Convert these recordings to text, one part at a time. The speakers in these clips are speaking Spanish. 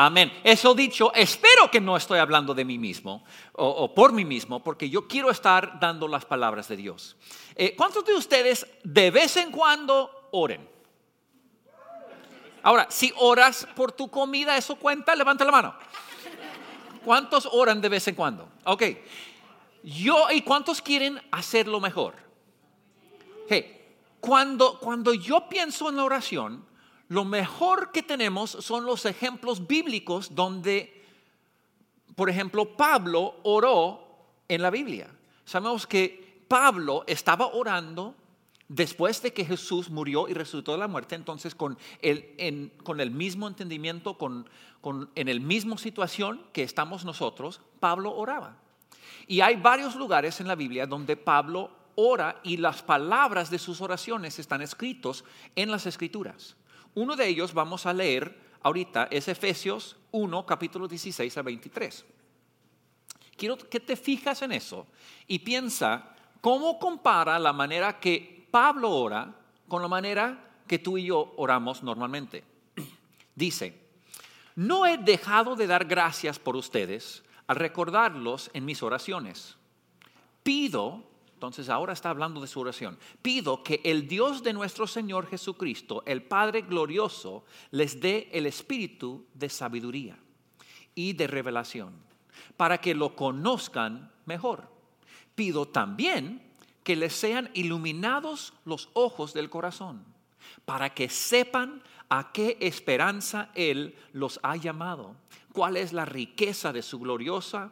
Amén. Eso dicho, espero que no estoy hablando de mí mismo o, por mí mismo, porque yo quiero estar dando las palabras de Dios. Eh, ¿Cuántos de ustedes de vez en cuando oren? Ahora, si oras por tu comida, ¿eso cuenta? Levanta la mano. ¿Cuántos oran de vez en cuando? Ok. Yo, ¿y cuántos quieren hacerlo mejor? Hey, cuando, cuando yo pienso en la oración, lo mejor que tenemos son los ejemplos bíblicos donde, por ejemplo, Pablo oró en la Biblia. Sabemos que Pablo estaba orando después de que Jesús murió y resucitó de la muerte, entonces con el, con el mismo entendimiento, con, en el mismo situación que estamos nosotros, Pablo oraba. Y hay varios lugares en la Biblia donde Pablo ora y las palabras de sus oraciones están escritos en las escrituras. Uno de ellos vamos a leer ahorita, es Efesios 1, capítulo 16 a 23. Quiero que te fijas en eso y piensa cómo compara la manera que Pablo ora con la manera que tú y yo oramos normalmente. Dice, no he dejado de dar gracias por ustedes al recordarlos en mis oraciones. Pido entonces ahora está hablando de su oración. Pido que el Dios de nuestro Señor Jesucristo, el Padre glorioso, les dé el espíritu de sabiduría y de revelación, para que lo conozcan mejor. Pido también que les sean iluminados los ojos del corazón, para que sepan a qué esperanza Él los ha llamado, cuál es la riqueza de su gloriosa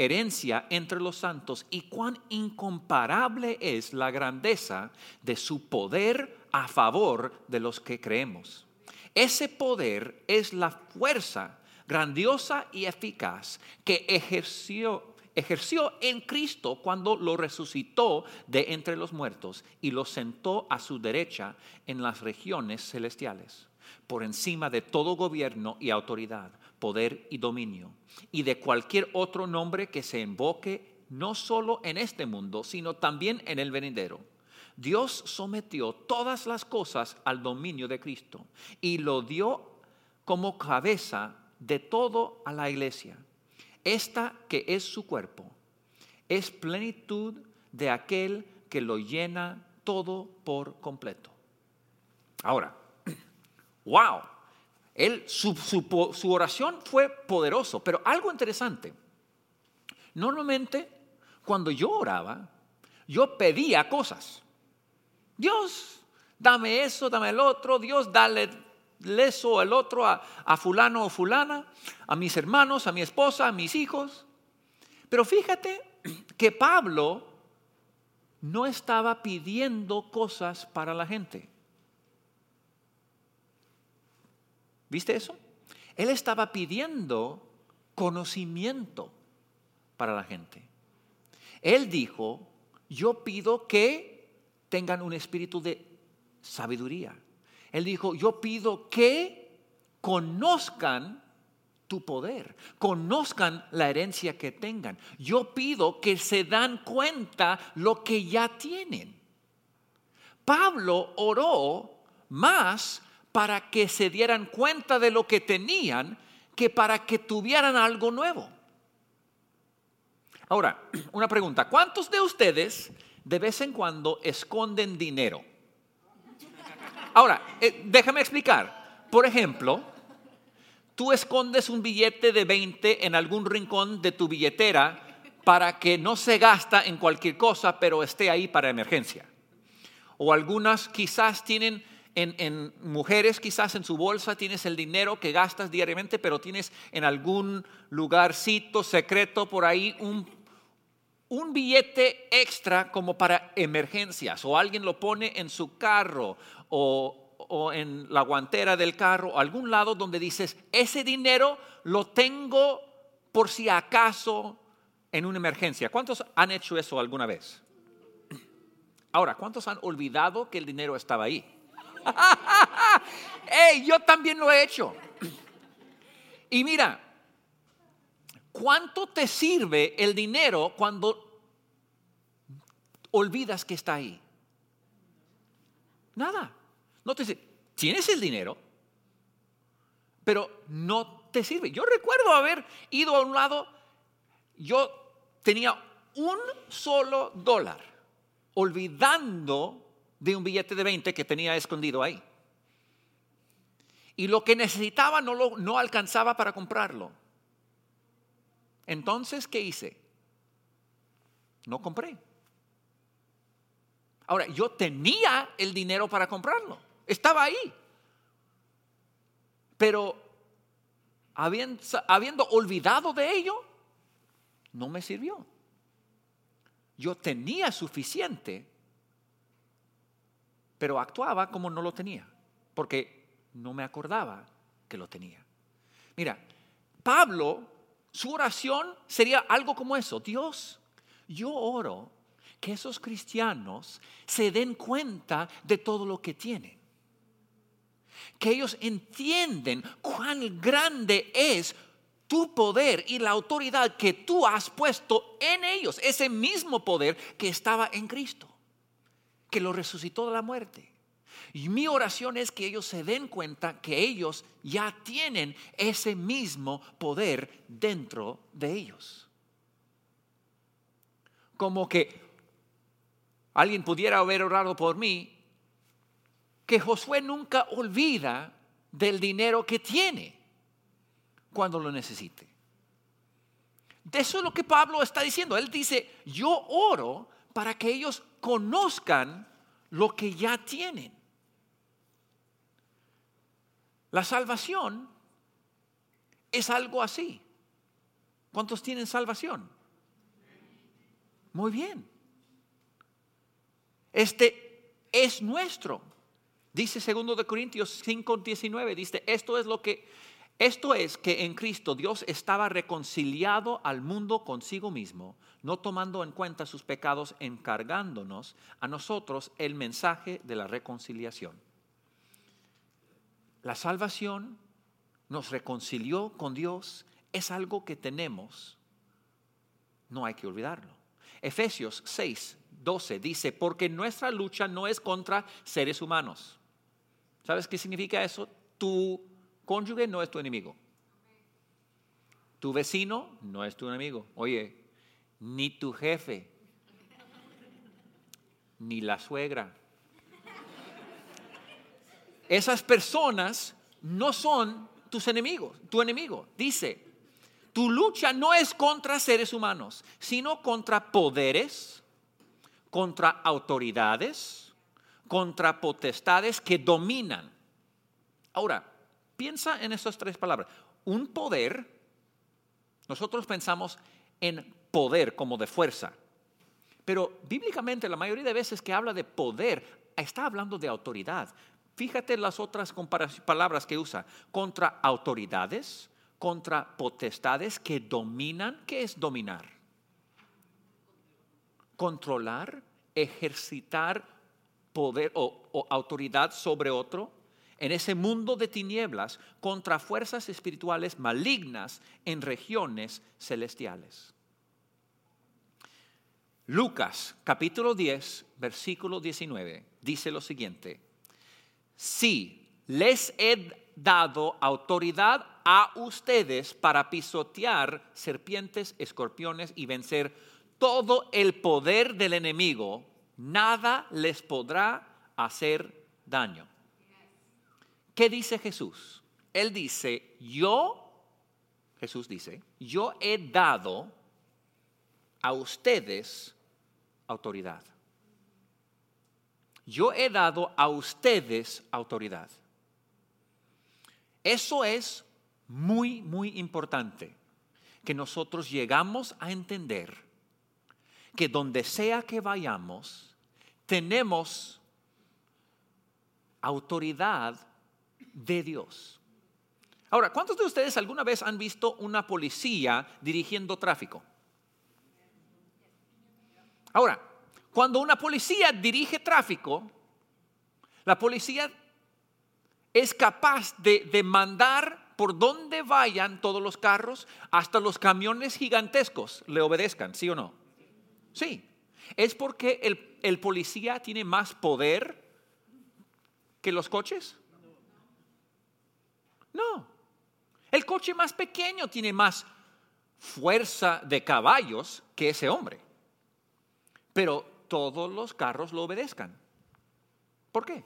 herencia entre los santos y cuán incomparable es la grandeza de su poder a favor de los que creemos. Ese poder es la fuerza grandiosa y eficaz que ejerció, ejerció en Cristo cuando lo resucitó de entre los muertos y lo sentó a su derecha en las regiones celestiales, por encima de todo gobierno y autoridad poder y dominio, y de cualquier otro nombre que se invoque no solo en este mundo, sino también en el venidero. Dios sometió todas las cosas al dominio de Cristo y lo dio como cabeza de todo a la iglesia. Esta que es su cuerpo, es plenitud de aquel que lo llena todo por completo. Ahora, wow, él, su, su, oración fue poderoso, pero algo interesante. Normalmente, cuando yo oraba, yo pedía cosas. Dios, dame eso, dame el otro. Dios, dale eso el otro a fulano o fulana, a mis hermanos, a mi esposa, a mis hijos. Pero fíjate que Pablo no estaba pidiendo cosas para la gente. ¿Viste eso? Él estaba pidiendo conocimiento para la gente. Él dijo, yo pido que tengan un espíritu de sabiduría. Él dijo, yo pido que conozcan tu poder, conozcan la herencia que tengan. Yo pido que se dan cuenta lo que ya tienen. Pablo oró más para que se dieran cuenta de lo que tenían que para que tuvieran algo nuevo. Ahora, una pregunta, ¿cuántos de ustedes de vez en cuando esconden dinero? Ahora, eh, déjame explicar. Por ejemplo, tú escondes un billete de 20 en algún rincón de tu billetera para que no se gasta en cualquier cosa, pero esté ahí para emergencia. O algunas quizás tienen en, mujeres quizás en su bolsa tienes el dinero que gastas diariamente, pero tienes en algún lugarcito secreto por ahí un, billete extra como para emergencias, o alguien lo pone en su carro o, o en la guantera del carro, algún lado donde dices, ese dinero lo tengo por si acaso en una emergencia. ¿Cuántos han hecho eso alguna vez? Ahora, ¿cuántos han olvidado que el dinero estaba ahí? hey, yo también lo he hecho. Y mira, ¿cuánto te sirve el dinero cuando olvidas que está ahí? Nada. No te tienes el dinero, pero no te sirve. Yo recuerdo haber ido a un lado, yo tenía un solo dólar, olvidando de un billete de 20 que tenía escondido ahí. Y lo que necesitaba no, lo, no alcanzaba para comprarlo. Entonces, ¿qué hice? No compré. Ahora, yo tenía el dinero para comprarlo. Estaba ahí. Pero habiendo, habiendo olvidado de ello, no me sirvió. Yo tenía suficiente, pero actuaba como no lo tenía, porque no me acordaba que lo tenía. Mira, Pablo, su oración sería algo como eso. Dios, yo oro que esos cristianos se den cuenta de todo lo que tienen. Que ellos entienden cuán grande es tu poder y la autoridad que tú has puesto en ellos, ese mismo poder que estaba en Cristo, que lo resucitó de la muerte. Y mi oración es que ellos se den cuenta que ellos ya tienen ese mismo poder dentro de ellos. Como que alguien pudiera haber orado por mí, que Josué nunca olvida del dinero que tiene cuando lo necesite. De eso es lo que Pablo está diciendo. Él dice, yo oro para que ellos conozcan lo que ya tienen. La salvación es algo así. ¿Cuántos tienen salvación? Muy bien. Este es nuestro. Dice segundo de Corintios 5, 19, dice, esto es lo que esto es que en Cristo Dios estaba reconciliado al mundo consigo mismo, no tomando en cuenta sus pecados, encargándonos a nosotros el mensaje de la reconciliación. La salvación nos reconcilió con Dios, es algo que tenemos, no hay que olvidarlo. Efesios 6, 12 dice, porque nuestra lucha no es contra seres humanos. ¿Sabes qué significa eso? Tu cónyuge no es tu enemigo. Tu vecino no es tu enemigo. Oye, ni tu jefe, ni la suegra. Esas personas no son tus enemigos, tu enemigo. Dice, tu lucha no es contra seres humanos, sino contra poderes, contra autoridades, contra potestades que dominan. Ahora, Piensa en esas tres palabras. Un poder, nosotros pensamos en poder como de fuerza, pero bíblicamente la mayoría de veces que habla de poder, está hablando de autoridad. Fíjate las otras palabras que usa. Contra autoridades, contra potestades que dominan. ¿Qué es dominar? Controlar, ejercitar poder o, o autoridad sobre otro en ese mundo de tinieblas contra fuerzas espirituales malignas en regiones celestiales. Lucas capítulo 10, versículo 19, dice lo siguiente, si les he dado autoridad a ustedes para pisotear serpientes, escorpiones y vencer todo el poder del enemigo, nada les podrá hacer daño. ¿Qué dice Jesús? Él dice, yo, Jesús dice, yo he dado a ustedes autoridad. Yo he dado a ustedes autoridad. Eso es muy, muy importante, que nosotros llegamos a entender que donde sea que vayamos, tenemos autoridad de Dios. Ahora, ¿cuántos de ustedes alguna vez han visto una policía dirigiendo tráfico? Ahora, cuando una policía dirige tráfico, la policía es capaz de, de mandar por donde vayan todos los carros, hasta los camiones gigantescos le obedezcan, ¿sí o no? Sí. ¿Es porque el, el policía tiene más poder que los coches? No. El coche más pequeño tiene más fuerza de caballos que ese hombre. Pero todos los carros lo obedezcan. ¿Por qué?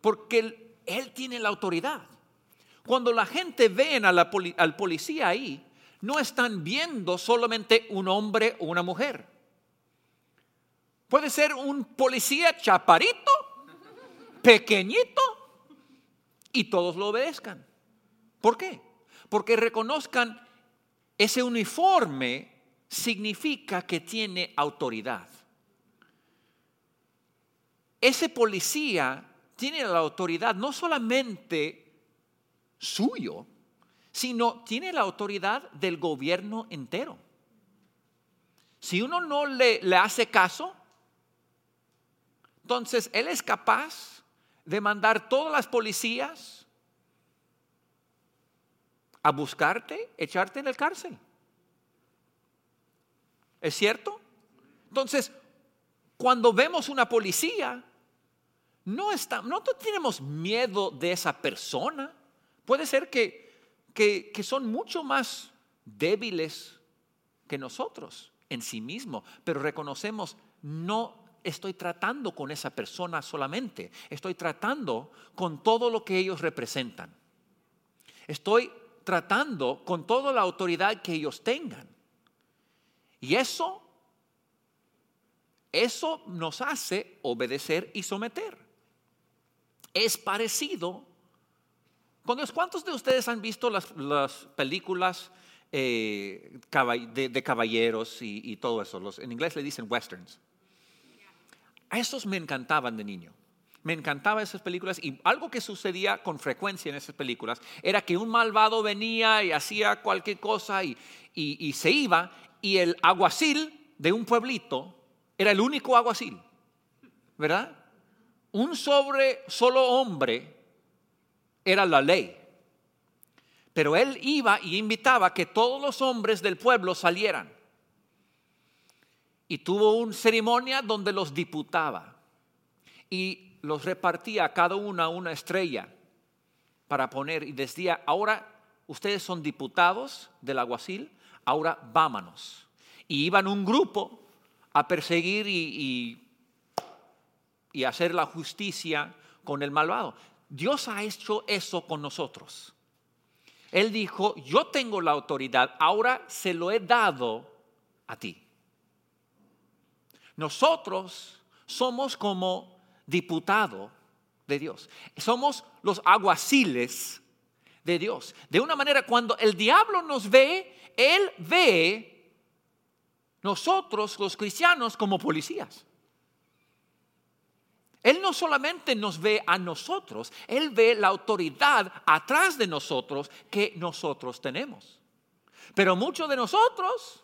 Porque él, tiene la autoridad. Cuando la gente ve al policía ahí, no están viendo solamente un hombre o una mujer. Puede ser un policía chaparito, pequeñito, y todos lo obedezcan. ¿Por qué? Porque reconozcan ese uniforme significa que tiene autoridad. Ese policía tiene la autoridad no solamente suyo, sino tiene la autoridad del gobierno entero. Si uno no le, hace caso, entonces él es capaz de mandar todas las policías a buscarte, echarte en el cárcel. ¿Es cierto? Entonces, cuando vemos una policía, no, está, no tenemos miedo de esa persona. Puede ser que, que, que son mucho más débiles que nosotros en sí mismo, pero reconocemos, no estoy tratando con esa persona solamente, estoy tratando con todo lo que ellos representan. Estoy tratando con toda la autoridad que ellos tengan. Y eso, eso nos hace obedecer y someter. Es parecido. ¿Cuántos de ustedes han visto las, películas eh, de, caballeros y, todo eso? En inglés le dicen westerns. A esos me encantaban de niño. Me encantaban esas películas y algo que sucedía con frecuencia en esas películas era que un malvado venía y hacía cualquier cosa y se iba y el aguacil de un pueblito era el único aguacil, ¿verdad? Un sobre solo hombre era la ley. Pero él iba y invitaba que todos los hombres del pueblo salieran. Y tuvo una ceremonia donde los diputaba y los repartía cada una una estrella para poner y decía, ahora ustedes son diputados del aguacil, ahora vámonos. Y iban un grupo a perseguir y, y, hacer la justicia con el malvado. Dios ha hecho eso con nosotros. Él dijo, yo tengo la autoridad, ahora se lo he dado a ti. Nosotros somos como diputado de Dios. Somos los aguaciles de Dios. De una manera, cuando el diablo nos ve, él ve nosotros los cristianos como policías. Él no solamente nos ve a nosotros, Él ve la autoridad atrás de nosotros que nosotros tenemos. Pero muchos de nosotros,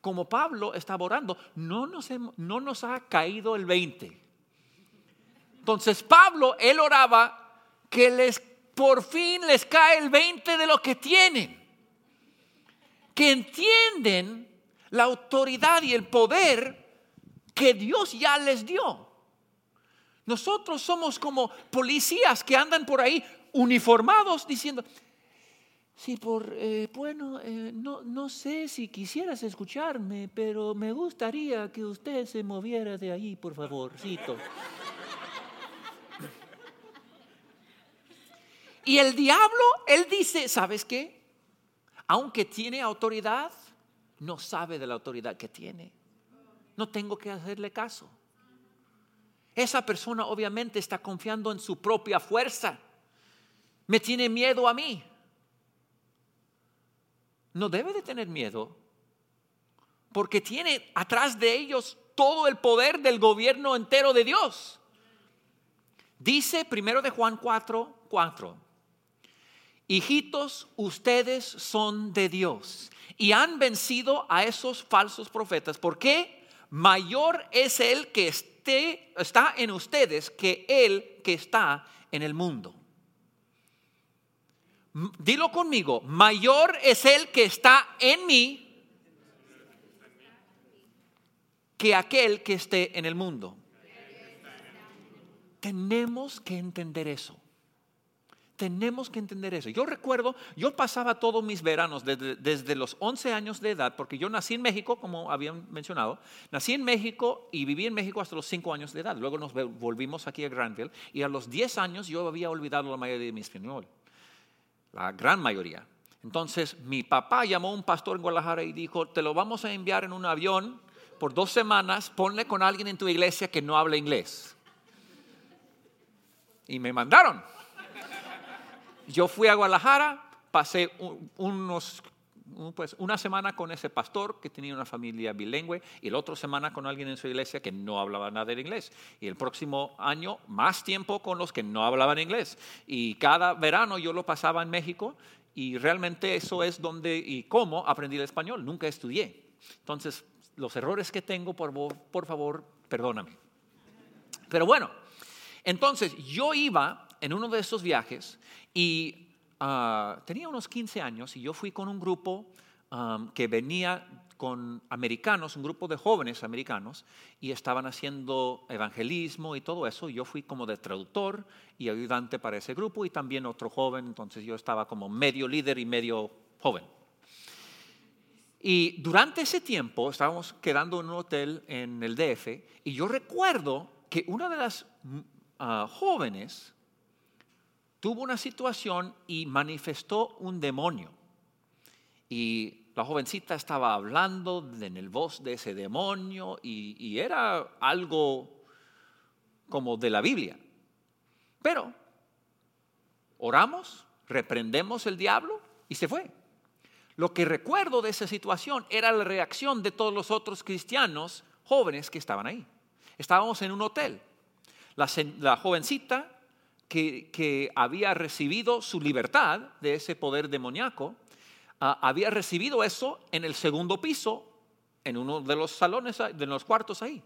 como Pablo estaba orando, no nos, no nos ha caído el 20. Entonces Pablo, él oraba que les por fin les cae el 20 de lo que tienen que entienden la autoridad y el poder que Dios ya les dio. Nosotros somos como policías que andan por ahí uniformados diciendo, sí, por, eh, bueno, eh, no, no sé si quisieras escucharme, pero me gustaría que usted se moviera de ahí, por favorcito. y el diablo, él dice, ¿sabes qué? Aunque tiene autoridad, no sabe de la autoridad que tiene. No tengo que hacerle caso. Esa persona obviamente está confiando en su propia fuerza. Me tiene miedo a mí. No debe de tener miedo porque tiene atrás de ellos todo el poder del gobierno entero de Dios. Dice primero de Juan 4, 4 hijitos, ustedes son de Dios y han vencido a esos falsos profetas. ¿Por qué? Mayor es el que esté, está en ustedes que el que está en el mundo. Dilo conmigo, mayor es el que está en mí que aquel que esté en el mundo. Tenemos que entender eso. Tenemos que entender eso. Yo recuerdo, yo pasaba todos mis veranos desde, los 11 años de edad, porque yo nací en México, como habían mencionado, nací en México y viví en México hasta los 5 años de edad. Luego nos volvimos aquí a Granville y a los 10 años yo había olvidado la mayoría de mi español, la gran mayoría. Entonces mi papá llamó a un pastor en Guadalajara y dijo, te lo vamos a enviar en un avión por dos semanas, ponle con alguien en tu iglesia que no habla inglés. Y me mandaron. Yo fui a Guadalajara, pasé unos, pues, una semana con ese pastor que tenía una familia bilingüe y la otra semana con alguien en su iglesia que no hablaba nada de inglés. Y el próximo año más tiempo con los que no hablaban inglés. Y cada verano yo lo pasaba en México y realmente eso es donde y cómo aprendí el español. Nunca estudié. Entonces, los errores que tengo, por, por favor, perdóname. Pero bueno, entonces yo iba en uno de esos viajes y ah, tenía unos 15 años y yo fui con un grupo que venía con americanos, un grupo de jóvenes americanos, y estaban haciendo evangelismo y todo eso. Yo fui como de traductor y ayudante para ese grupo y también otro joven, entonces yo estaba como medio líder y medio joven. Y durante ese tiempo estábamos quedando en un hotel en el DF y yo recuerdo que una de las uh, jóvenes tuvo una situación y manifestó un demonio. Y la jovencita estaba hablando en el voz de ese demonio y, era algo como de la Biblia. Pero oramos, reprendemos el diablo y se fue. Lo que recuerdo de esa situación era la reacción de todos los otros cristianos jóvenes que estaban ahí. Estábamos en un hotel. La, jovencita que, había recibido su libertad de ese poder demoníaco, ah, había recibido eso en el segundo piso, en uno de los salones, de los cuartos ahí.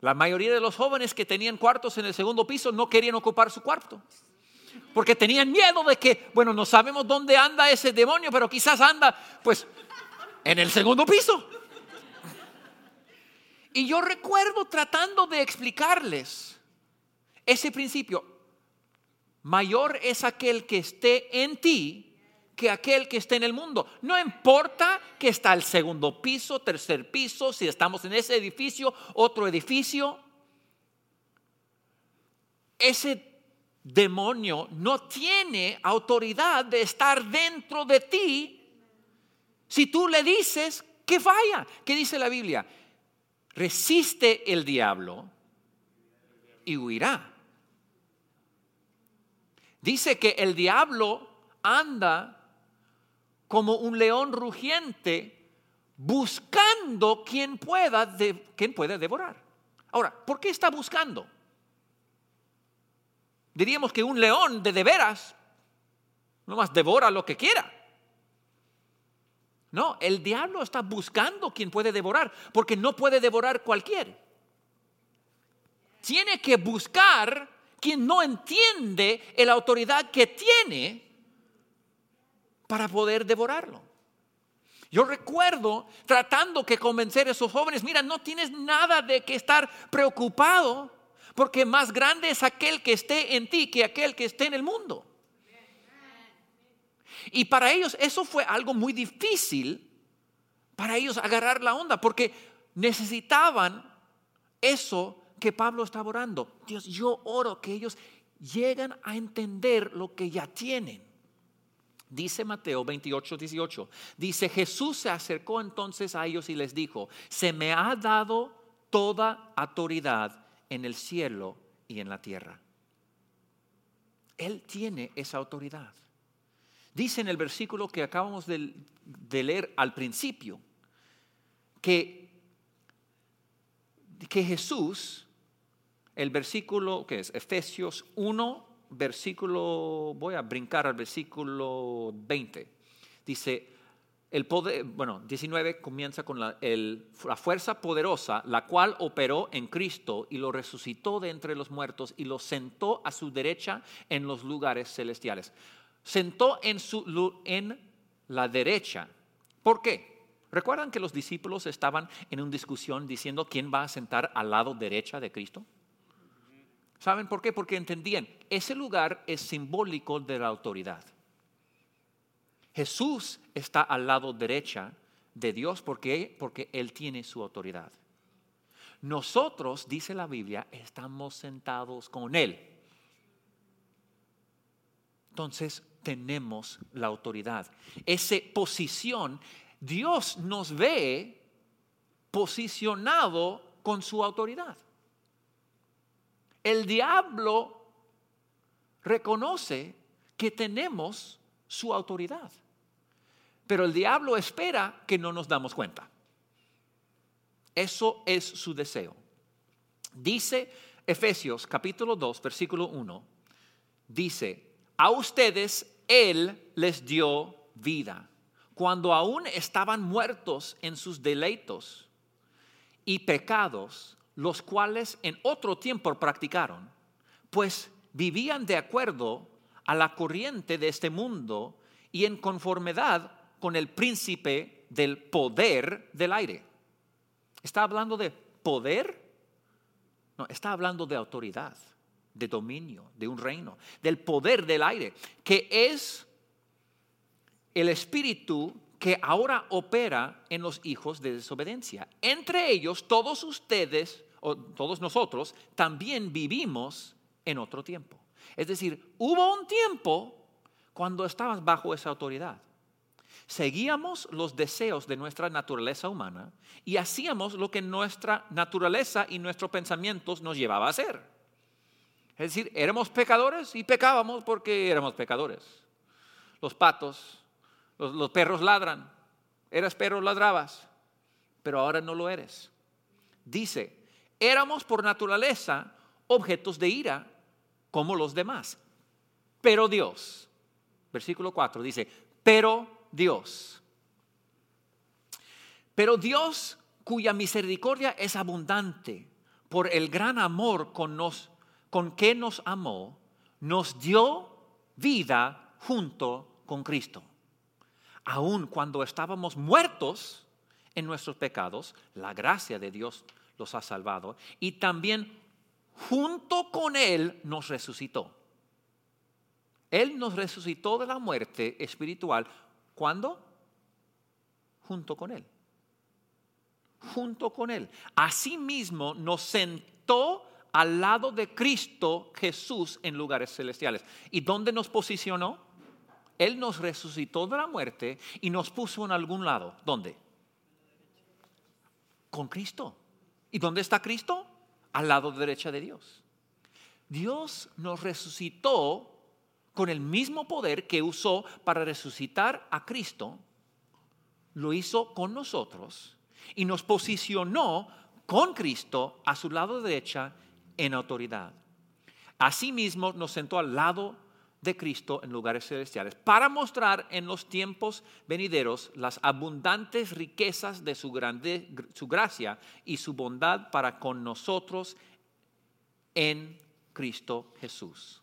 La mayoría de los jóvenes que tenían cuartos en el segundo piso no querían ocupar su cuarto. Porque tenían miedo de que, bueno, no sabemos dónde anda ese demonio, pero quizás anda, pues, en el segundo piso. Y yo recuerdo tratando de explicarles ese principio. Mayor es aquel que esté en ti que aquel que esté en el mundo. No importa que está el segundo piso, tercer piso, si estamos en ese edificio, otro edificio. Ese demonio no tiene autoridad de estar dentro de ti si tú le dices que vaya. ¿Qué dice la Biblia? resiste el diablo y huirá. Dice que el diablo anda como un león rugiente buscando quien pueda, quien pueda devorar. Ahora, ¿por qué está buscando? Diríamos que un león de de veras más devora lo que quiera. No, el diablo está buscando quien puede devorar, porque no puede devorar cualquier. Tiene que buscar quien no entiende la autoridad que tiene para poder devorarlo. Yo recuerdo tratando que convencer a esos jóvenes, mira, no tienes nada de que estar preocupado, porque más grande es aquel que esté en ti que aquel que esté en el mundo. Y para ellos eso fue algo muy difícil para ellos agarrar la onda, porque necesitaban eso que Pablo estaba orando. Dios, yo oro que ellos lleguen a entender lo que ya tienen. Dice Mateo 28, 18. Dice, Jesús se acercó entonces a ellos y les dijo, se me ha dado toda autoridad en el cielo y en la tierra. Él tiene esa autoridad. Dice en el versículo que acabamos de, leer al principio que, que Jesús, el versículo que es Efesios 1, versículo, voy a brincar al versículo 20, dice, el poder, bueno, 19 comienza con la, la, fuerza poderosa, la cual operó en Cristo y lo resucitó de entre los muertos y lo sentó a su derecha en los lugares celestiales sentó en, su, en la derecha. ¿Por qué? ¿Recuerdan que los discípulos estaban en una discusión diciendo quién va a sentar al lado derecha de Cristo? ¿Saben por qué? Porque entendían, ese lugar es simbólico de la autoridad. Jesús está al lado derecha de Dios porque, porque Él tiene su autoridad. Nosotros, dice la Biblia, estamos sentados con Él. Entonces tenemos la autoridad. Esa posición, Dios nos ve posicionado con su autoridad. El diablo reconoce que tenemos su autoridad, pero el diablo espera que no nos damos cuenta. Eso es su deseo. Dice Efesios capítulo 2, versículo 1, dice, a ustedes Él les dio vida, cuando aún estaban muertos en sus deleitos y pecados, los cuales en otro tiempo practicaron, pues vivían de acuerdo a la corriente de este mundo y en conformidad con el príncipe del poder del aire ¿Está hablando de poder? No, está hablando de autoridad, de dominio, de un reino, del poder del aire, que es el espíritu que ahora opera en los hijos de desobediencia. Entre ellos, todos ustedes, o todos nosotros, también vivimos en otro tiempo. Es decir, hubo un tiempo cuando estabas bajo esa autoridad. Seguíamos los deseos de nuestra naturaleza humana y hacíamos lo que nuestra naturaleza y nuestros pensamientos nos llevaba a hacer. Es decir, éramos pecadores y pecábamos porque éramos pecadores. Los patos, los, perros ladran. Eras perro, ladrabas, pero ahora no lo eres. Dice, éramos por naturaleza objetos de ira como los demás. Pero Dios, versículo 4 dice, pero Dios. Pero Dios, cuya misericordia es abundante por el gran amor con, nos, con que nos amó, nos dio vida junto con Cristo. Aun cuando estábamos muertos en nuestros pecados, la gracia de Dios los ha salvado y también junto con Él nos resucitó. Él nos resucitó de la muerte espiritual ¿Cuándo? Junto con Él. Junto con Él. Asimismo nos sentó al lado de Cristo Jesús en lugares celestiales. ¿Y dónde nos posicionó? Él nos resucitó de la muerte y nos puso en algún lado. ¿Dónde? Con Cristo. ¿Y dónde está Cristo? Al lado derecha de Dios. Dios nos resucitó con el mismo poder que usó para resucitar a Cristo, lo hizo con nosotros y nos posicionó con Cristo a su lado derecha en autoridad. Asimismo nos sentó al lado de Cristo en lugares celestiales para mostrar en los tiempos venideros las abundantes riquezas de su, grande, su gracia y su bondad para con nosotros en Cristo Jesús.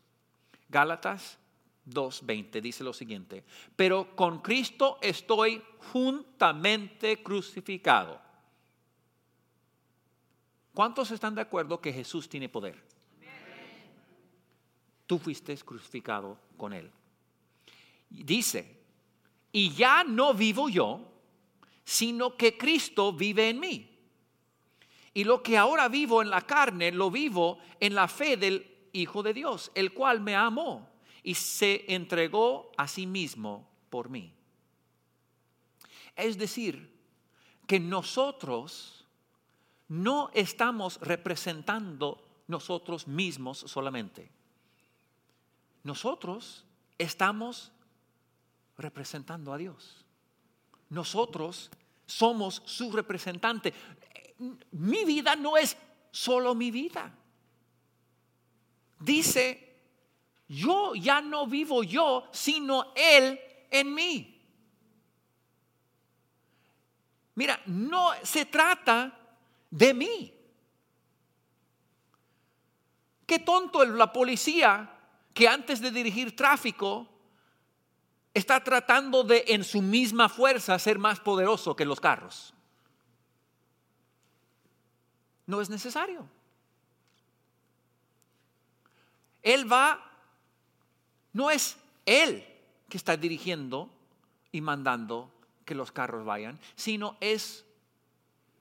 Gálatas 2.20 dice lo siguiente, pero con Cristo estoy juntamente crucificado. ¿Cuántos están de acuerdo que Jesús tiene poder? Tú fuiste crucificado con Él. Dice, y ya no vivo yo, sino que Cristo vive en mí. Y lo que ahora vivo en la carne, lo vivo en la fe del Hijo de Dios, el cual me amó y se entregó a sí mismo por mí. Es decir, que nosotros no estamos representando nosotros mismos solamente. Nosotros estamos representando a Dios. Nosotros somos su representante. Mi vida no es solo mi vida. Dice yo ya no vivo yo, sino Él en mí. Mira, no se trata de mí. Qué tonto la policía que antes de dirigir tráfico está tratando de en su misma fuerza ser más poderoso que los carros. No es necesario. Él va, no es Él que está dirigiendo y mandando que los carros vayan, sino es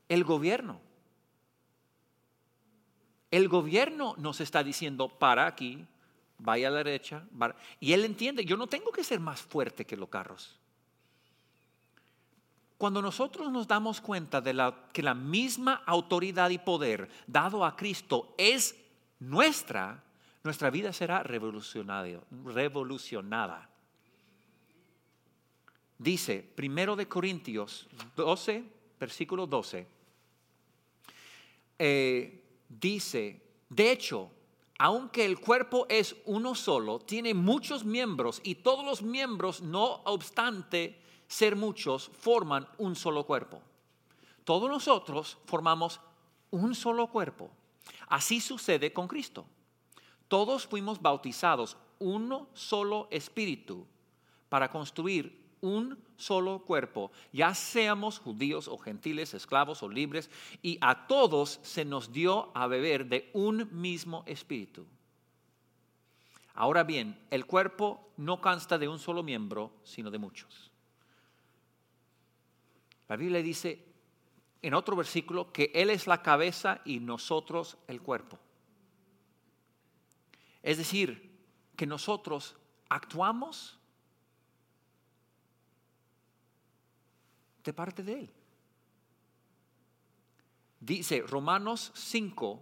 el gobierno. El gobierno nos está diciendo, para aquí, vaya a la derecha. Y él entiende, yo no tengo que ser más fuerte que los carros. Cuando nosotros nos damos cuenta de que la misma autoridad y poder dado a Cristo es nuestra, nuestra vida será revolucionada. Dice, primero de Corintios 12, versículo 12, eh, dice, de hecho, aunque el cuerpo es uno solo, tiene muchos miembros y todos los miembros, no obstante ser muchos, forman un solo cuerpo. Todos nosotros formamos un solo cuerpo. Así sucede con Cristo. Todos fuimos bautizados uno solo espíritu para construir un solo cuerpo, ya seamos judíos o gentiles, esclavos o libres, y a todos se nos dio a beber de un mismo espíritu. Ahora bien, el cuerpo no consta de un solo miembro, sino de muchos. La Biblia dice en otro versículo que Él es la cabeza y nosotros el cuerpo. Es decir, que nosotros actuamos de parte de Él. Dice Romanos 5,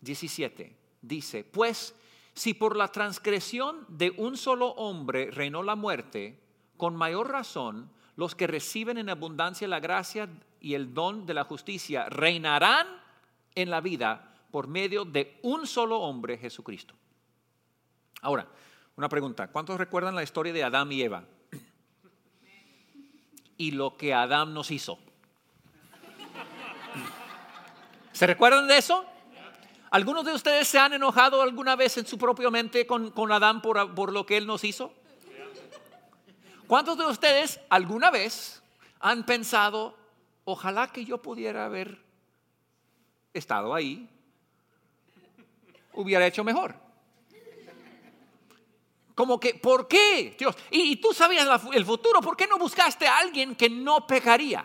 17, dice, pues si por la transgresión de un solo hombre reinó la muerte, con mayor razón los que reciben en abundancia la gracia y el don de la justicia reinarán en la vida por medio de un solo hombre, Jesucristo. Ahora, una pregunta, ¿cuántos recuerdan la historia de Adán y Eva? Y lo que Adán nos hizo. ¿Se recuerdan de eso? ¿Algunos de ustedes se han enojado alguna vez en su propia mente con, Adán por, por lo que él nos hizo? ¿Cuántos de ustedes alguna vez han pensado, ojalá que yo pudiera haber estado ahí, hubiera hecho mejor? Como que, ¿por qué, Dios? Y, tú sabías el futuro, ¿por qué no buscaste a alguien que no pecaría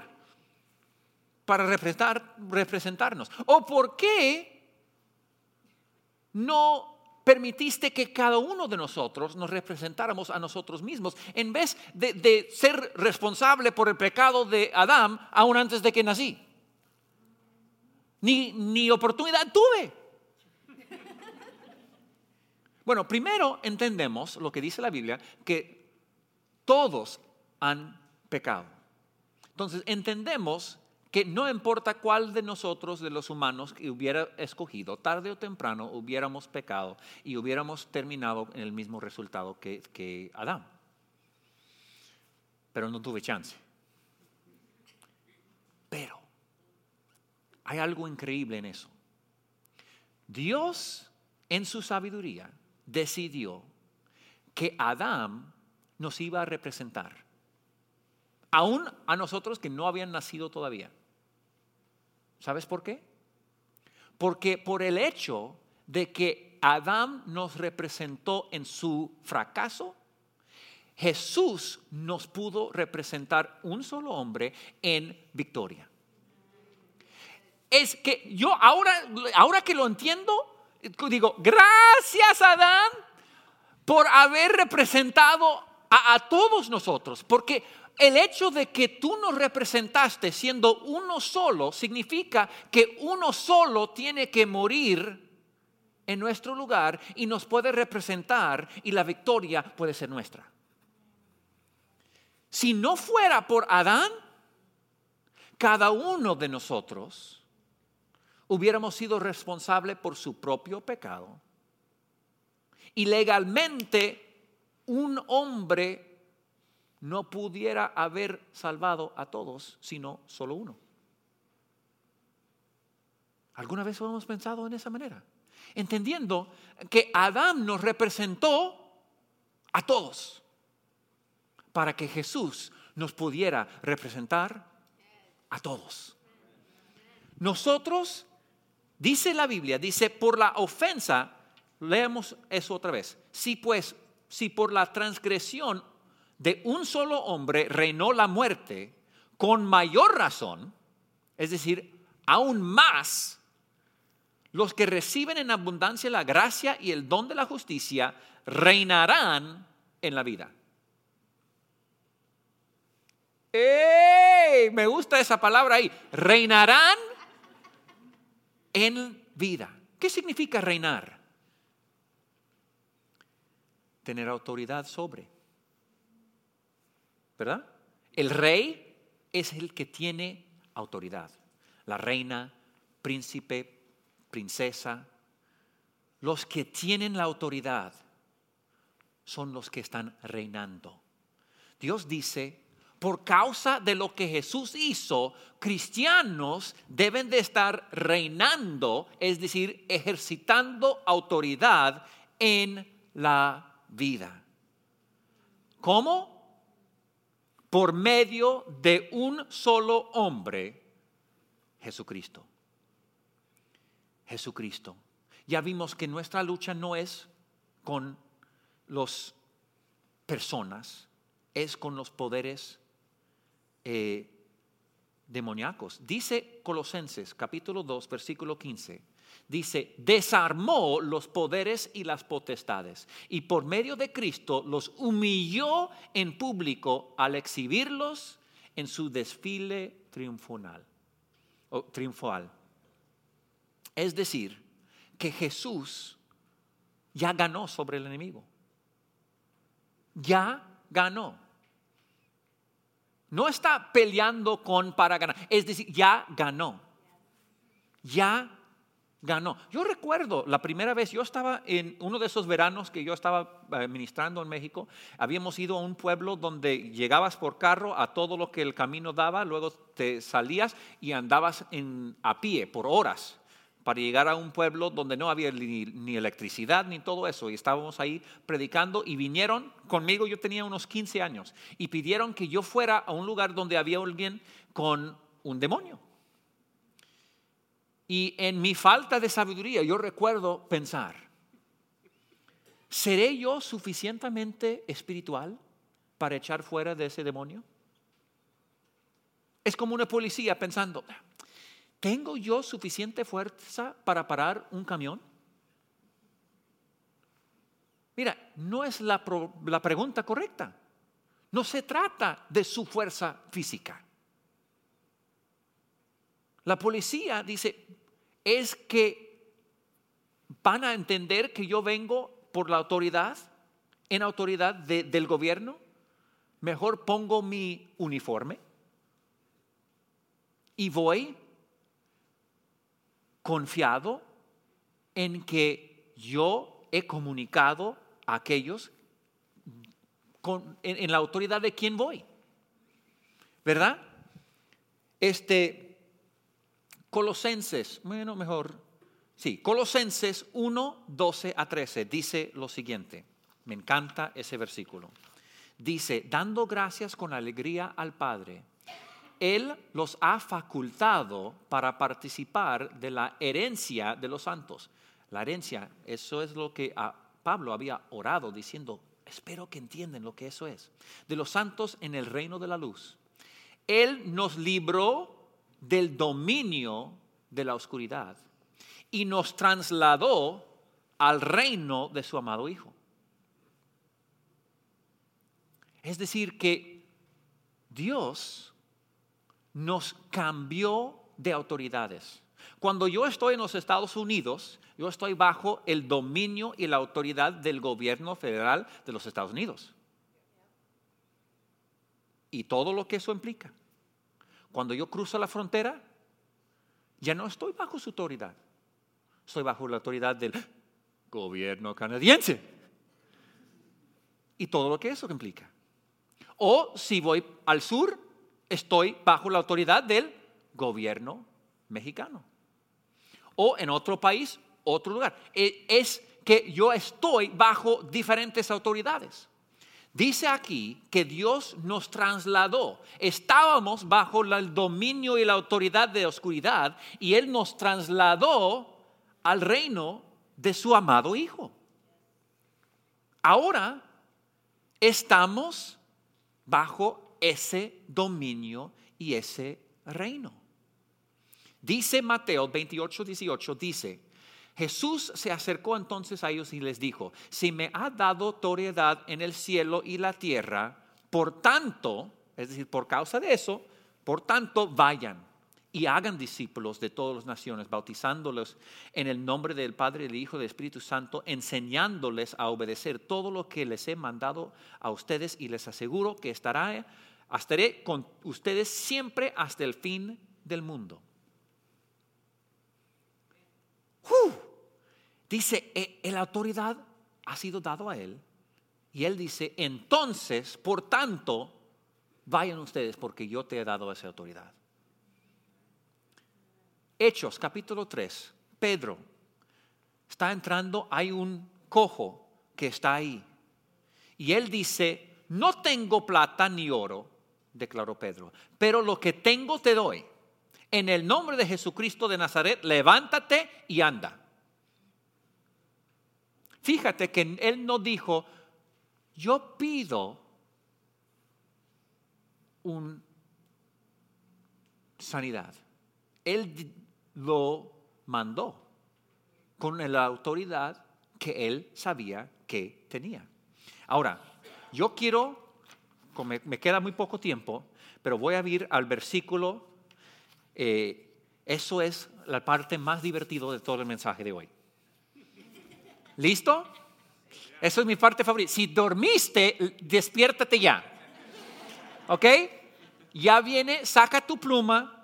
para representar, representarnos? ¿O por qué no permitiste que cada uno de nosotros nos representáramos a nosotros mismos en vez de, de ser responsable por el pecado de Adán aún antes de que nací? Ni, ni oportunidad tuve. Bueno, primero entendemos lo que dice la Biblia, que todos han pecado. Entonces entendemos que no importa cuál de nosotros, de los humanos, que hubiera escogido, tarde o temprano hubiéramos pecado y hubiéramos terminado en el mismo resultado que, que Adán. Pero no tuve chance. Pero hay algo increíble en eso. Dios, en su sabiduría, decidió que Adán nos iba a representar, aún a nosotros que no habían nacido todavía. ¿Sabes por qué? Porque por el hecho de que Adán nos representó en su fracaso, Jesús nos pudo representar un solo hombre en victoria. Es que yo ahora, ahora que lo entiendo, digo, gracias Adán por haber representado a, todos nosotros, porque el hecho de que tú nos representaste siendo uno solo significa que uno solo tiene que morir en nuestro lugar y nos puede representar y la victoria puede ser nuestra. Si no fuera por Adán, cada uno de nosotros hubiéramos sido responsables por su propio pecado. Y legalmente un hombre no pudiera haber salvado a todos, sino solo uno. ¿Alguna vez hemos pensado en esa manera? Entendiendo que Adán nos representó a todos para que Jesús nos pudiera representar a todos. Nosotros Dice la Biblia, dice, por la ofensa, leemos eso otra vez. Si pues, si por la transgresión de un solo hombre reinó la muerte, con mayor razón, es decir, aún más, los que reciben en abundancia la gracia y el don de la justicia reinarán en la vida. ¡Ey! Me gusta esa palabra ahí. Reinarán en vida. ¿Qué significa reinar? Tener autoridad sobre. ¿Verdad? El rey es el que tiene autoridad. La reina, príncipe, princesa, los que tienen la autoridad son los que están reinando. Dios dice, por causa de lo que Jesús hizo, cristianos deben de estar reinando, es decir, ejercitando autoridad en la vida. ¿Cómo? Por medio de un solo hombre, Jesucristo. Jesucristo. Ya vimos que nuestra lucha no es con las personas, es con los poderes eh, demoníacos. Dice Colosenses capítulo 2, versículo 15. Dice, desarmó los poderes y las potestades y por medio de Cristo los humilló en público al exhibirlos en su desfile triunfal. Es decir, que Jesús ya ganó sobre el enemigo. Ya ganó. No está peleando con para ganar. Es decir, ya ganó. Ya ganó. Yo recuerdo la primera vez, yo estaba en uno de esos veranos que yo estaba ministrando en México, habíamos ido a un pueblo donde llegabas por carro a todo lo que el camino daba, luego te salías y andabas a pie por horas para llegar a un pueblo donde no había ni, electricidad ni todo eso. Y estábamos ahí predicando y vinieron conmigo, yo tenía unos 15 años, y pidieron que yo fuera a un lugar donde había alguien con un demonio. Y en mi falta de sabiduría yo recuerdo pensar, ¿seré yo suficientemente espiritual para echar fuera de ese demonio? Es como una policía pensando, ¿Tengo yo suficiente fuerza para parar un camión? Mira, no es la, la, pregunta correcta. No se trata de su fuerza física. La policía dice, es que van a entender que yo vengo por la autoridad, en autoridad del gobierno. Mejor pongo mi uniforme y voy confiado en que yo he comunicado a aquellos en, la autoridad de quién voy. ¿Verdad? Este, Colosenses, bueno, mejor, sí, Colosenses 1, 12 a 13 dice lo siguiente. Me encanta ese versículo. Dice, dando gracias con alegría al Padre él los ha facultado para participar de la herencia de los santos. La herencia, eso es lo que Pablo había orado diciendo, espero que entiendan lo que eso es. De los santos en el reino de la luz. Él nos libró del dominio de la oscuridad y nos trasladó al reino de su amado Hijo. Es decir, que Dios nos cambió de autoridades. Cuando yo estoy en los Estados Unidos, yo estoy bajo el dominio y la autoridad del gobierno federal de los Estados Unidos. Y todo lo que eso implica. Cuando yo cruzo la frontera, ya no estoy bajo su autoridad. Estoy bajo la autoridad del gobierno canadiense. Y todo lo que eso implica. O si voy al sur, estoy bajo la autoridad del gobierno mexicano. O en otro país, otro lugar. E, es que yo estoy bajo diferentes autoridades. Dice aquí que Dios nos trasladó. Estábamos bajo el dominio y la autoridad de oscuridad y Él nos trasladó al reino de su amado Hijo. Ahora estamos bajo ese dominio y ese reino. Dice Mateo 28, 18, dice, Jesús se acercó entonces a ellos y les dijo, si me ha dado autoridad en el cielo y la tierra, por tanto, es decir, por causa de eso, por tanto, vayan y hagan discípulos de todas las naciones, bautizándolos en el nombre del Padre, del Hijo y del Espíritu Santo, enseñándoles a obedecer todo lo que les he mandado a ustedes y les aseguro que estará, estaré con ustedes siempre hasta el fin del mundo. Dice, eh, la autoridad ha sido dado a él. Y él dice, entonces, por tanto, vayan ustedes porque yo te he dado esa autoridad. Hechos, capítulo 3, Pedro está entrando, hay un cojo que está ahí. Y él dice, no tengo plata ni oro, declaró Pedro, pero lo que tengo te doy en el nombre de Jesucristo de Nazaret, levántate y anda. Fíjate que él no dijo, yo pido un sanidad. Él lo mandó con la autoridad que él sabía que tenía. Ahora, yo quiero, me queda muy poco tiempo, pero voy a ir al versículo eh, eso es la parte más divertida de todo el mensaje de hoy. ¿Listo? Eso es mi parte favorita. Si dormiste, despiértate ya. ¿Ok? Ya viene, saca tu pluma.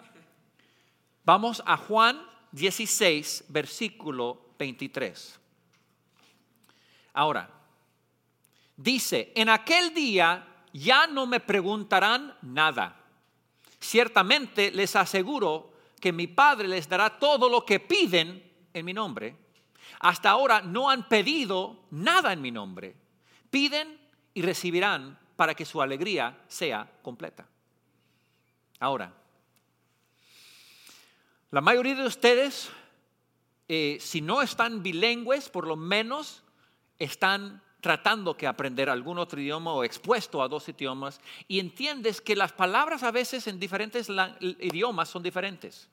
Vamos a Juan 16, versículo 23. Ahora, dice, en aquel día ya no me preguntarán nada. Ciertamente les aseguro que mi Padre les dará todo lo que piden en mi nombre. Hasta ahora no han pedido nada en mi nombre. Piden y recibirán para que su alegría sea completa. Ahora, la mayoría de ustedes, eh, si no están bilingües, por lo menos están tratando que aprender algún otro idioma o expuesto a dos idiomas y entiendes que las palabras a veces en diferentes idiomas son diferentes.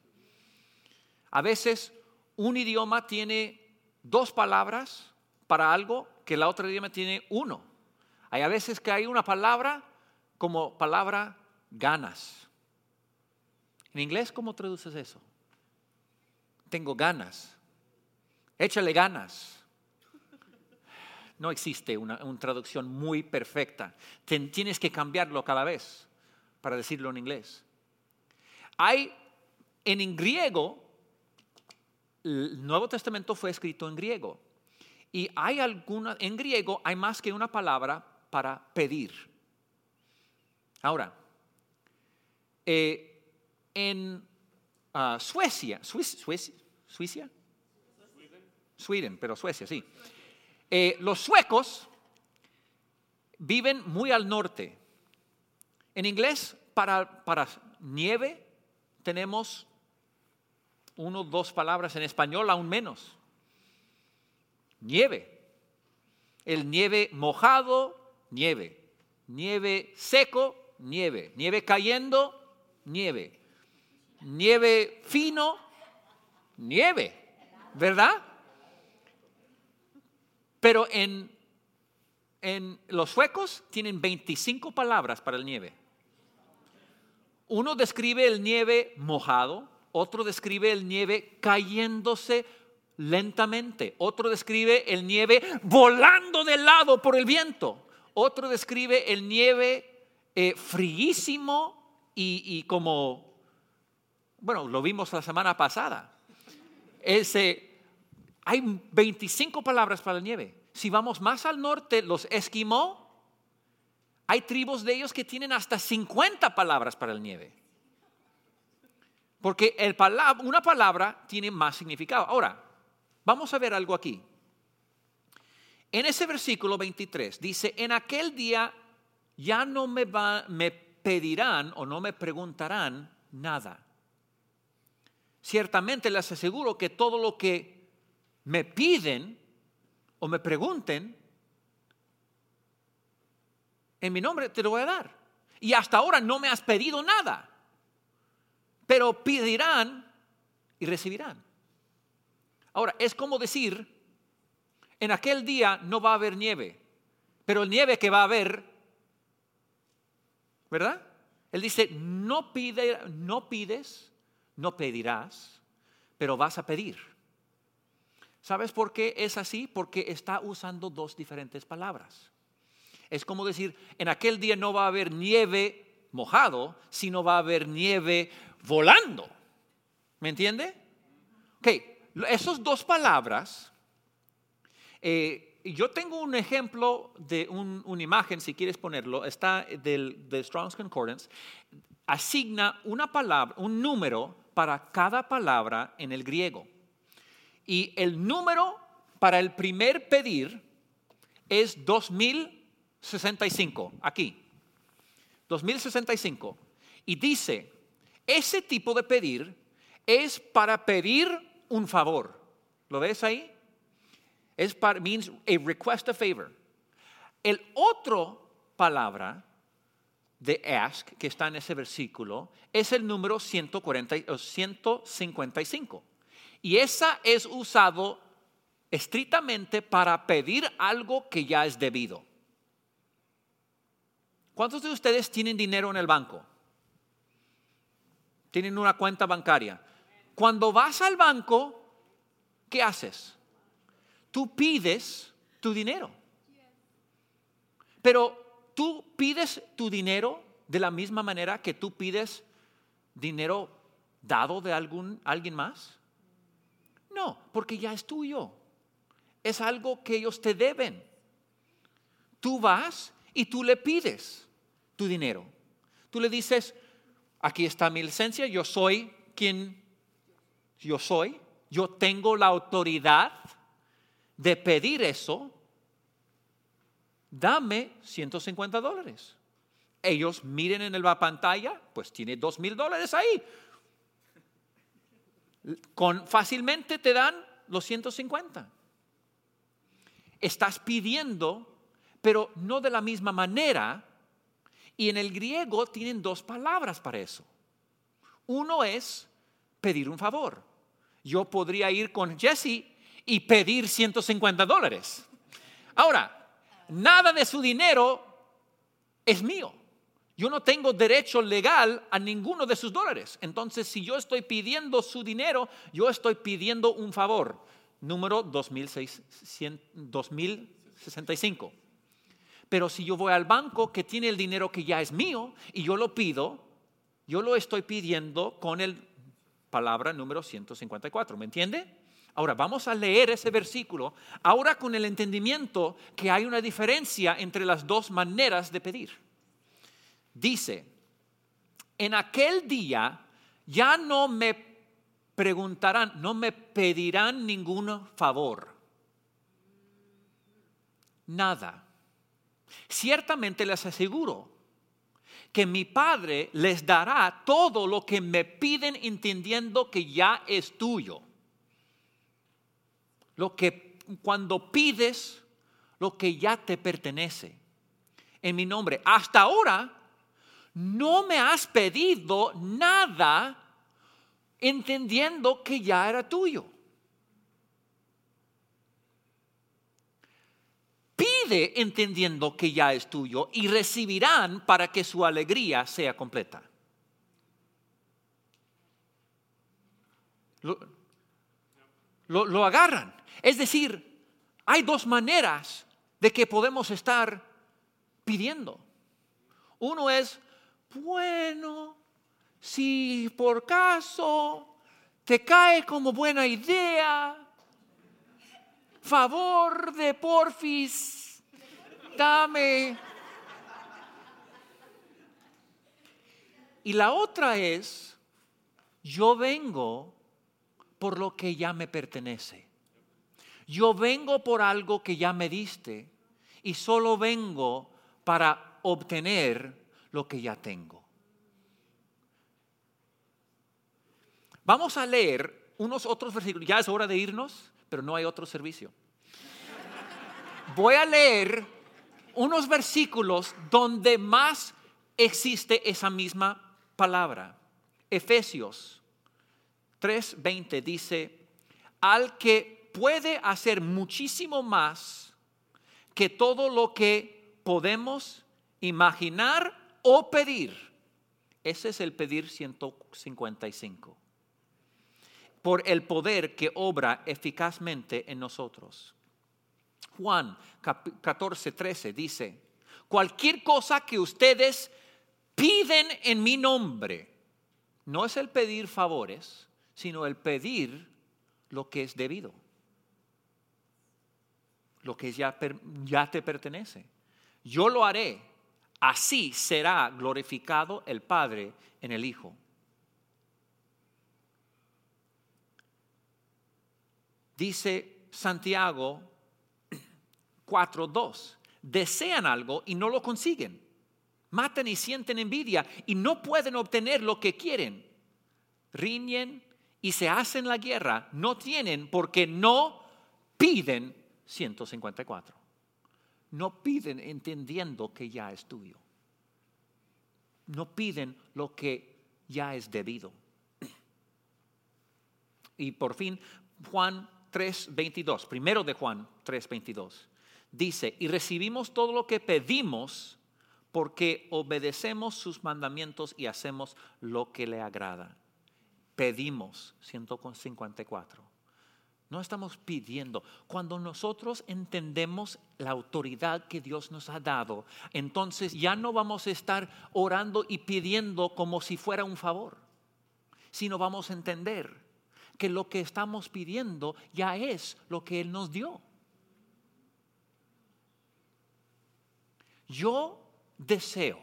A veces un idioma tiene dos palabras para algo que la otra idioma tiene uno. Hay a veces que hay una palabra como palabra ganas. En inglés, ¿cómo traduces eso? Tengo ganas. Échale ganas no existe una, traducción muy perfecta. tienes que cambiarlo cada vez para decirlo en inglés. Hay en griego, el Nuevo Testamento fue escrito en griego. Y hay alguna, en griego hay más que una palabra para pedir. Ahora, eh, en ah, Suecia, Suecia, Suecia, Sweden, pero Suecia, sí. Eh, los suecos viven muy al norte. En inglés, para, para nieve, tenemos uno o dos palabras en español, aún menos. Nieve. El nieve mojado, nieve. Nieve seco, nieve. Nieve cayendo, nieve. Nieve fino, nieve. ¿Verdad? Pero en, en los suecos tienen 25 palabras para el nieve. Uno describe el nieve mojado, otro describe el nieve cayéndose lentamente, otro describe el nieve volando de lado por el viento, otro describe el nieve eh, fríísimo y, y, como, bueno, lo vimos la semana pasada. Ese, hay 25 palabras para la nieve. Si vamos más al norte, los esquimó, hay tribus de ellos que tienen hasta 50 palabras para la nieve. Porque una palabra tiene más significado. Ahora, vamos a ver algo aquí. En ese versículo 23 dice, en aquel día ya no me, me pedirán o no me preguntarán nada. Ciertamente les aseguro que todo lo que me piden o me pregunten, en mi nombre te lo voy a dar. Y hasta ahora no me has pedido nada. Pero pedirán y recibirán. Ahora, es como decir, en aquel día no va a haber nieve, pero el nieve que va a haber, ¿verdad? Él dice, no, pide, no pides, no pedirás, pero vas a pedir. ¿Sabes por qué es así? Porque está usando dos diferentes palabras. Es como decir, en aquel día no va a haber nieve mojado, sino va a haber nieve volando. ¿Me entiende? Ok, esas dos palabras, eh, yo tengo un ejemplo de una imagen, si quieres ponerlo, está del, del Strong's Concordance, asigna una palabra, un número para cada palabra en el griego. Y el número para el primer pedir es 2065, aquí. 2065. Y dice, ese tipo de pedir es para pedir un favor. ¿Lo ves ahí? Es para, means a request a favor. El otro palabra de ask que está en ese versículo es el número 140, 155. Y esa es usado estrictamente para pedir algo que ya es debido. ¿Cuántos de ustedes tienen dinero en el banco? Tienen una cuenta bancaria. Cuando vas al banco, ¿qué haces? Tú pides tu dinero. Pero tú pides tu dinero de la misma manera que tú pides dinero dado de algún, alguien más. No, porque ya es tuyo. Es algo que ellos te deben. Tú vas y tú le pides tu dinero. Tú le dices, aquí está mi licencia, yo soy quien yo soy, yo tengo la autoridad de pedir eso, dame 150 dólares. Ellos miren en la pantalla, pues tiene dos mil dólares ahí. Con, fácilmente te dan los 150. Estás pidiendo, pero no de la misma manera. Y en el griego tienen dos palabras para eso. Uno es pedir un favor. Yo podría ir con Jesse y pedir 150 dólares. Ahora, nada de su dinero es mío. Yo no tengo derecho legal a ninguno de sus dólares. Entonces, si yo estoy pidiendo su dinero, yo estoy pidiendo un favor. Número 2065. Pero si yo voy al banco que tiene el dinero que ya es mío y yo lo pido, yo lo estoy pidiendo con el palabra número 154. ¿Me entiende? Ahora vamos a leer ese versículo, ahora con el entendimiento que hay una diferencia entre las dos maneras de pedir. Dice, en aquel día ya no me preguntarán, no me pedirán ningún favor. Nada. Ciertamente les aseguro que mi Padre les dará todo lo que me piden entendiendo que ya es tuyo. Lo que cuando pides lo que ya te pertenece en mi nombre. Hasta ahora no me has pedido nada entendiendo que ya era tuyo. Pide entendiendo que ya es tuyo y recibirán para que su alegría sea completa. Lo, agarran. Es decir, hay dos maneras de que podemos estar pidiendo. Uno es, bueno, si por caso te cae como buena idea, favor de porfis, dame. Y la otra es, yo vengo por lo que ya me pertenece. Yo vengo por algo que ya me diste y solo vengo para obtener lo que ya tengo. Vamos a leer unos otros versículos. Ya es hora de irnos, pero no hay otro servicio. Voy a leer unos versículos donde más existe esa misma palabra. Efesios 3:20 dice, al que puede hacer muchísimo más que todo lo que podemos imaginar o pedir. Ese es el pedir 155 por el poder que obra eficazmente en nosotros. Juan 14, 13 dice, cualquier cosa que ustedes piden en mi nombre, no es el pedir favores, sino el pedir lo que es debido, lo que ya, ya te pertenece. Yo lo haré, así será glorificado el Padre en el Hijo. Dice Santiago 4.2, desean algo y no lo consiguen. Matan y sienten envidia y no pueden obtener lo que quieren. Riñen y se hacen la guerra. No tienen porque no piden 154. No piden entendiendo que ya es tuyo. No piden lo que ya es debido. Y por fin, Juan 3:22, primero de Juan 3:22, dice, y recibimos todo lo que pedimos porque obedecemos sus mandamientos y hacemos lo que le agrada. Pedimos 154. No estamos pidiendo. Cuando nosotros entendemos la autoridad que Dios nos ha dado, entonces ya no vamos a estar orando y pidiendo como si fuera un favor, sino vamos a entender que lo que estamos pidiendo ya es lo que Él nos dio. Yo deseo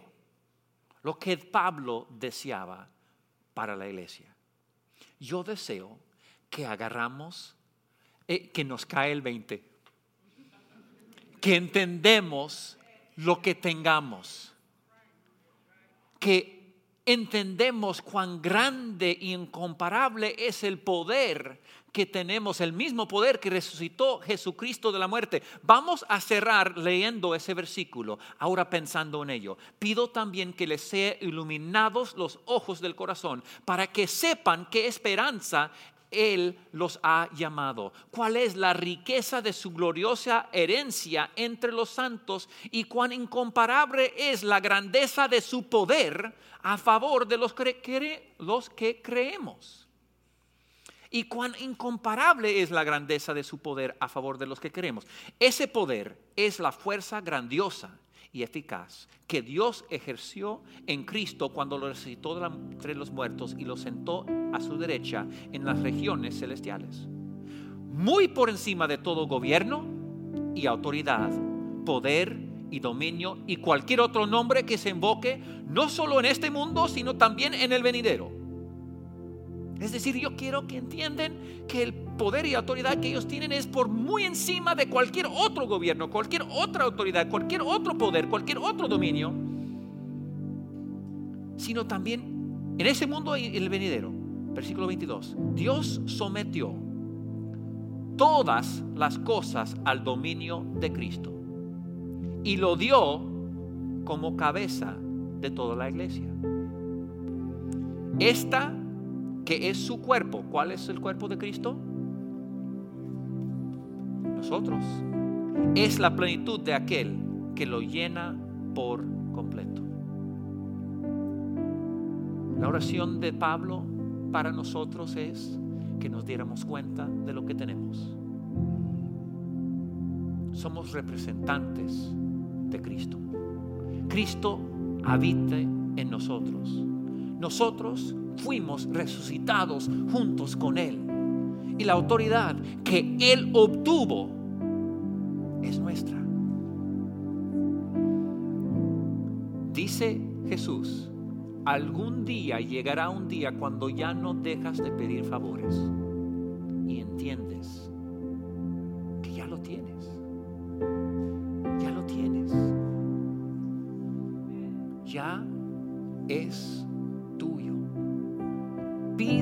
lo que Pablo deseaba para la iglesia. Yo deseo que agarramos, eh, que nos cae el 20, que entendemos lo que tengamos, que entendemos cuán grande e incomparable es el poder que tenemos, el mismo poder que resucitó Jesucristo de la muerte. Vamos a cerrar leyendo ese versículo, ahora pensando en ello. Pido también que les sea iluminados los ojos del corazón para que sepan qué esperanza él los ha llamado. ¿Cuál es la riqueza de su gloriosa herencia entre los santos y cuán incomparable es la grandeza de su poder a favor de los los que creemos? Y cuán incomparable es la grandeza de su poder a favor de los que creemos. Ese poder es la fuerza grandiosa y eficaz que Dios ejerció en Cristo cuando lo resucitó entre los muertos y lo sentó a su derecha en las regiones celestiales. Muy por encima de todo gobierno y autoridad, poder y dominio y cualquier otro nombre que se invoque, no solo en este mundo, sino también en el venidero es decir, yo quiero que entiendan que el poder y autoridad que ellos tienen es por muy encima de cualquier otro gobierno, cualquier otra autoridad, cualquier otro poder, cualquier otro dominio, sino también en ese mundo y el venidero. Versículo 22. Dios sometió todas las cosas al dominio de Cristo y lo dio como cabeza de toda la iglesia. Esta que es su cuerpo. ¿Cuál es el cuerpo de Cristo? Nosotros. Es la plenitud de aquel que lo llena por completo. La oración de Pablo para nosotros es que nos diéramos cuenta de lo que tenemos. Somos representantes de Cristo. Cristo habite en nosotros. Nosotros fuimos resucitados juntos con Él. Y la autoridad que Él obtuvo es nuestra. Dice Jesús, algún día llegará un día cuando ya no dejas de pedir favores y entiendes que ya lo tienes. Ya lo tienes. Ya es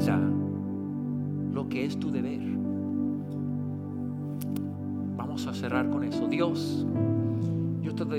lo que es tu deber. Vamos a cerrar con eso. Dios,